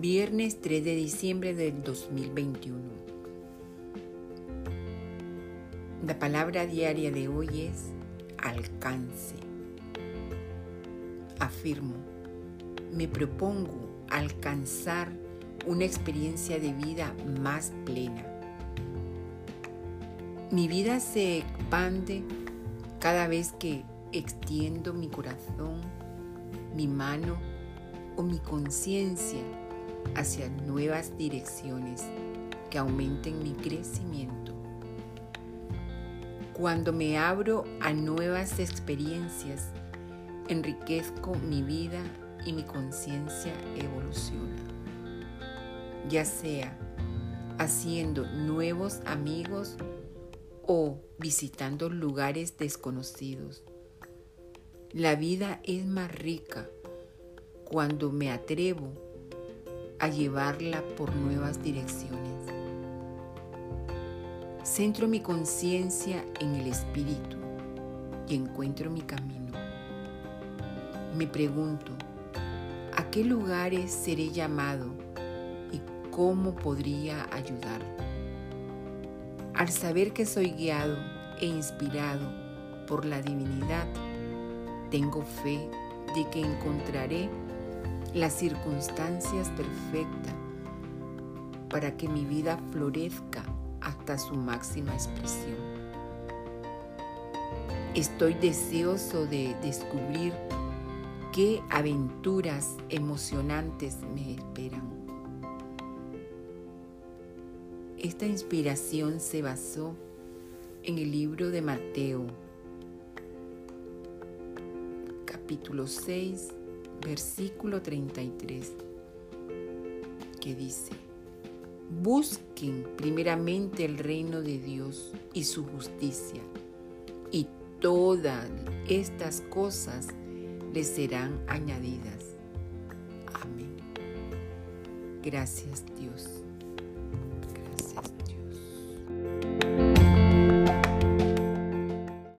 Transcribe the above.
Viernes 3 de diciembre del 2021. La palabra diaria de hoy es alcance. Afirmo, me propongo alcanzar una experiencia de vida más plena. Mi vida se expande cada vez que extiendo mi corazón, mi mano o mi conciencia hacia nuevas direcciones que aumenten mi crecimiento. Cuando me abro a nuevas experiencias, enriquezco mi vida y mi conciencia evoluciona. Ya sea haciendo nuevos amigos o visitando lugares desconocidos. La vida es más rica cuando me atrevo a llevarla por nuevas direcciones. Centro mi conciencia en el espíritu y encuentro mi camino. Me pregunto, ¿a qué lugares seré llamado y cómo podría ayudar? Al saber que soy guiado e inspirado por la divinidad, tengo fe de que encontraré las circunstancias perfectas para que mi vida florezca hasta su máxima expresión. Estoy deseoso de descubrir qué aventuras emocionantes me esperan. Esta inspiración se basó en el libro de Mateo, capítulo 6, versículo 33, que dice, busquen primeramente el reino de Dios y su justicia, y todas estas cosas les serán añadidas. Amén. Gracias Dios.